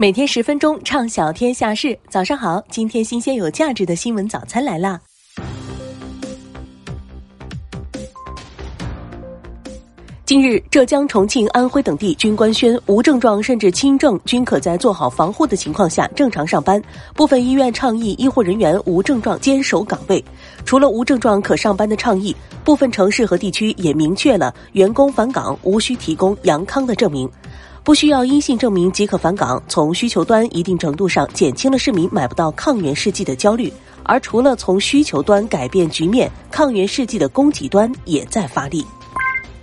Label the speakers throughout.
Speaker 1: 每天十分钟，畅晓天下事。早上好，今天新鲜有价值的新闻早餐来啦！近日，浙江、重庆、安徽等地均官宣，无症状甚至轻症均可在做好防护的情况下正常上班。部分医院倡议医护人员无症状坚守岗位。除了无症状可上班的倡议，部分城市和地区也明确了员工返岗无需提供阳康的证明。不需要阴性证明即可返岗，从需求端一定程度上减轻了市民买不到抗原试剂的焦虑。而除了从需求端改变局面，抗原试剂的供给端也在发力。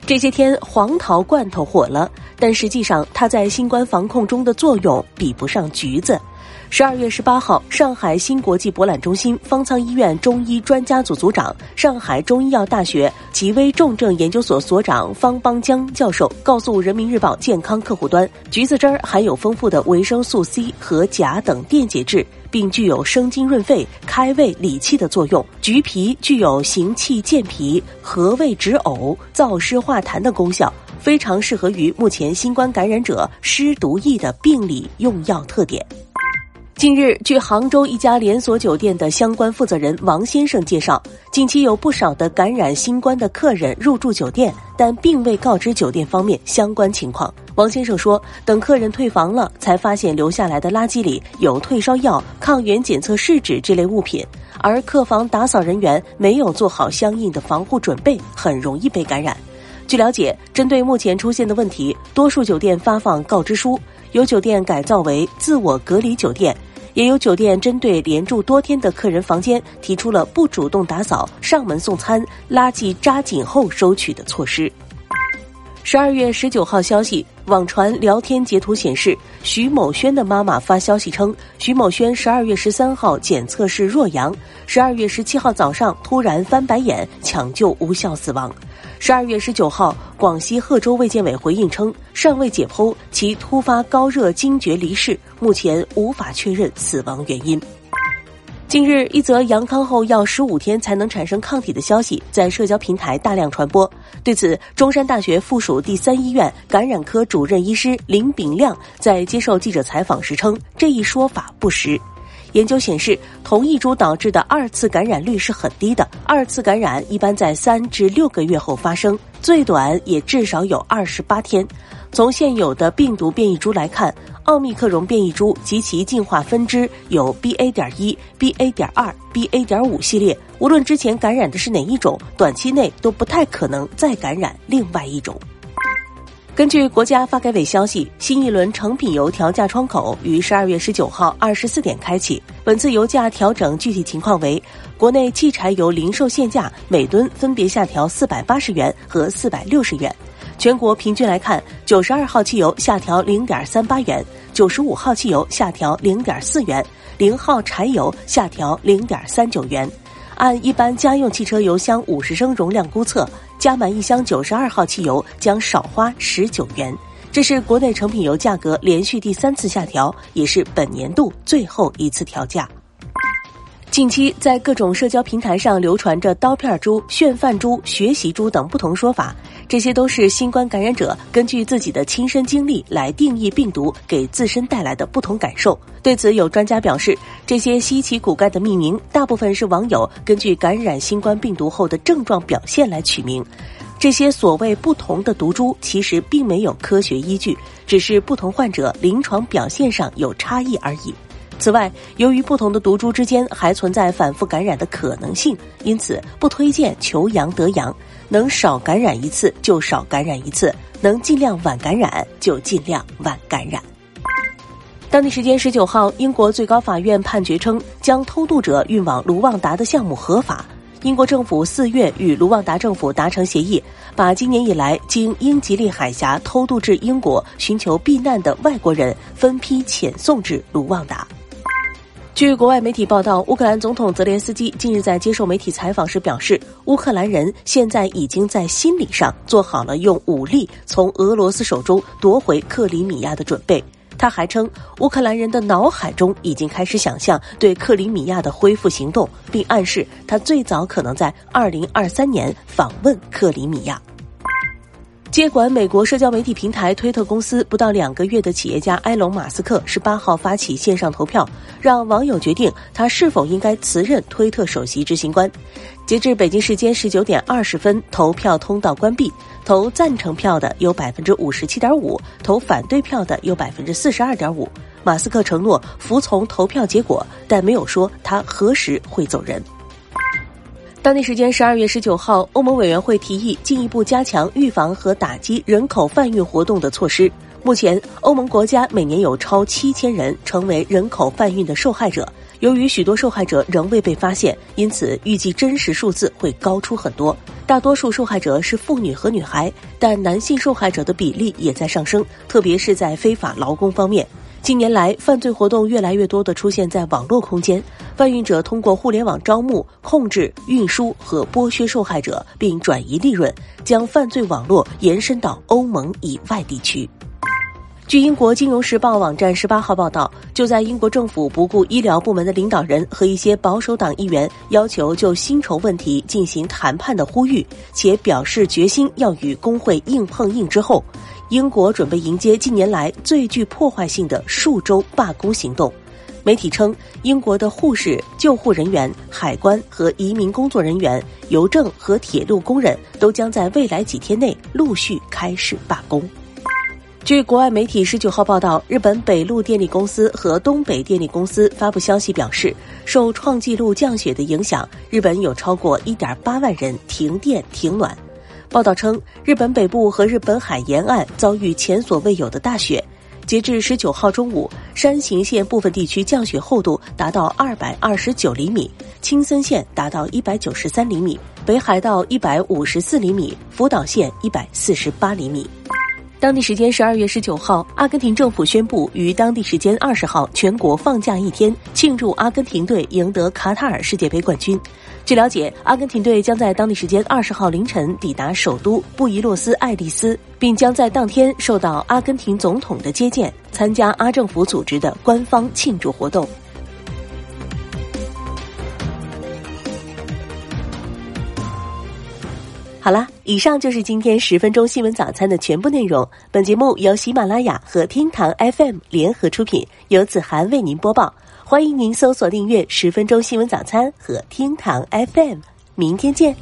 Speaker 1: 这些天黄桃罐头火了，但实际上它在新冠防控中的作用比不上橘子。十二月十八号，上海新国际博览中心方舱医院中医专家组组长、上海中医药大学极危重症研究所所长方邦江教授告诉人民日报健康客户端，橘子汁儿含有丰富的维生素 C 和钾等电解质，并具有生津润肺、开胃理气的作用。橘皮具有行气健脾、和胃止呕、燥湿化痰的功效，非常适合于目前新冠感染者湿毒疫的病理用药特点。近日，据杭州一家连锁酒店的相关负责人王先生介绍，近期有不少的感染新冠的客人入住酒店，但并未告知酒店方面相关情况。王先生说，等客人退房了，才发现留下来的垃圾里有退烧药、抗原检测试纸这类物品，而客房打扫人员没有做好相应的防护准备，很容易被感染。据了解，针对目前出现的问题，多数酒店发放告知书，有酒店改造为自我隔离酒店。也有酒店针对连住多天的客人房间提出了不主动打扫、上门送餐、垃圾扎紧后收取的措施。十二月十九号消息，网传聊天截图显示，徐某轩的妈妈发消息称，徐某轩十二月十三号检测是弱阳，十二月十七号早上突然翻白眼，抢救无效死亡。十二月十九号，广西贺州卫健委回应称，尚未解剖，其突发高热惊厥离世，目前无法确认死亡原因。近日，一则阳康后要十五天才能产生抗体的消息在社交平台大量传播。对此，中山大学附属第三医院感染科主任医师林炳亮在接受记者采访时称，这一说法不实。研究显示，同一株导致的二次感染率是很低的。二次感染一般在三至六个月后发生，最短也至少有二十八天。从现有的病毒变异株来看，奥密克戎变异株及其进化分支有 BA. 点一、BA. 点二、BA. 点五系列。无论之前感染的是哪一种，短期内都不太可能再感染另外一种。根据国家发改委消息，新一轮成品油调价窗口于十二月十九号二十四点开启。本次油价调整具体情况为：国内汽柴油零售限价每吨分别下调四百八十元和四百六十元。全国平均来看，九十二号汽油下调零点三八元，九十五号汽油下调零点四元，零号柴油下调零点三九元。按一般家用汽车油箱五十升容量估测。加满一箱九十二号汽油将少花十九元，这是国内成品油价格连续第三次下调，也是本年度最后一次调价。近期在各种社交平台上流传着“刀片猪”“炫饭猪”“学习猪”等不同说法，这些都是新冠感染者根据自己的亲身经历来定义病毒给自身带来的不同感受。对此，有专家表示，这些稀奇古怪的命名大部分是网友根据感染新冠病毒后的症状表现来取名。这些所谓不同的毒株其实并没有科学依据，只是不同患者临床表现上有差异而已。此外，由于不同的毒株之间还存在反复感染的可能性，因此不推荐求阳得阳，能少感染一次就少感染一次，能尽量晚感染就尽量晚感染。当地时间十九号，英国最高法院判决称，将偷渡者运往卢旺达的项目合法。英国政府四月与卢旺达政府达成协议，把今年以来经英吉利海峡偷渡至英国寻求避难的外国人分批遣送至卢旺达。据国外媒体报道，乌克兰总统泽连斯基近日在接受媒体采访时表示，乌克兰人现在已经在心理上做好了用武力从俄罗斯手中夺回克里米亚的准备。他还称，乌克兰人的脑海中已经开始想象对克里米亚的恢复行动，并暗示他最早可能在二零二三年访问克里米亚。接管美国社交媒体平台推特公司不到两个月的企业家埃隆·马斯克十八号发起线上投票，让网友决定他是否应该辞任推特首席执行官。截至北京时间十九点二十分，投票通道关闭。投赞成票的有百分之五十七点五，投反对票的有百分之四十二点五。马斯克承诺服从投票结果，但没有说他何时会走人。当地时间十二月十九号，欧盟委员会提议进一步加强预防和打击人口贩运活动的措施。目前，欧盟国家每年有超七千人成为人口贩运的受害者。由于许多受害者仍未被发现，因此预计真实数字会高出很多。大多数受害者是妇女和女孩，但男性受害者的比例也在上升，特别是在非法劳工方面。近年来，犯罪活动越来越多地出现在网络空间。贩运者通过互联网招募、控制、运输和剥削受害者，并转移利润，将犯罪网络延伸到欧盟以外地区。据英国《金融时报》网站十八号报道，就在英国政府不顾医疗部门的领导人和一些保守党议员要求就薪酬问题进行谈判的呼吁，且表示决心要与工会硬碰硬之后，英国准备迎接近年来最具破坏性的数周罢工行动。媒体称，英国的护士、救护人员、海关和移民工作人员、邮政和铁路工人都将在未来几天内陆续开始罢工。据国外媒体十九号报道，日本北陆电力公司和东北电力公司发布消息表示，受创纪录降雪的影响，日本有超过一点八万人停电停暖。报道称，日本北部和日本海沿岸遭遇前所未有的大雪。截至十九号中午，山形县部分地区降雪厚度达到二百二十九厘米，青森县达到一百九十三厘米，北海道一百五十四厘米，福岛县一百四十八厘米。当地时间十二月十九号，阿根廷政府宣布于当地时间二十号全国放假一天，庆祝阿根廷队赢得卡塔尔世界杯冠军。据了解，阿根廷队将在当地时间二十号凌晨抵达首都布宜诺斯艾利斯，并将在当天受到阿根廷总统的接见，参加阿政府组织的官方庆祝活动。好了，以上就是今天十分钟新闻早餐的全部内容。本节目由喜马拉雅和天堂 FM 联合出品，由子涵为您播报。欢迎您搜索订阅十分钟新闻早餐和天堂 FM。明天见。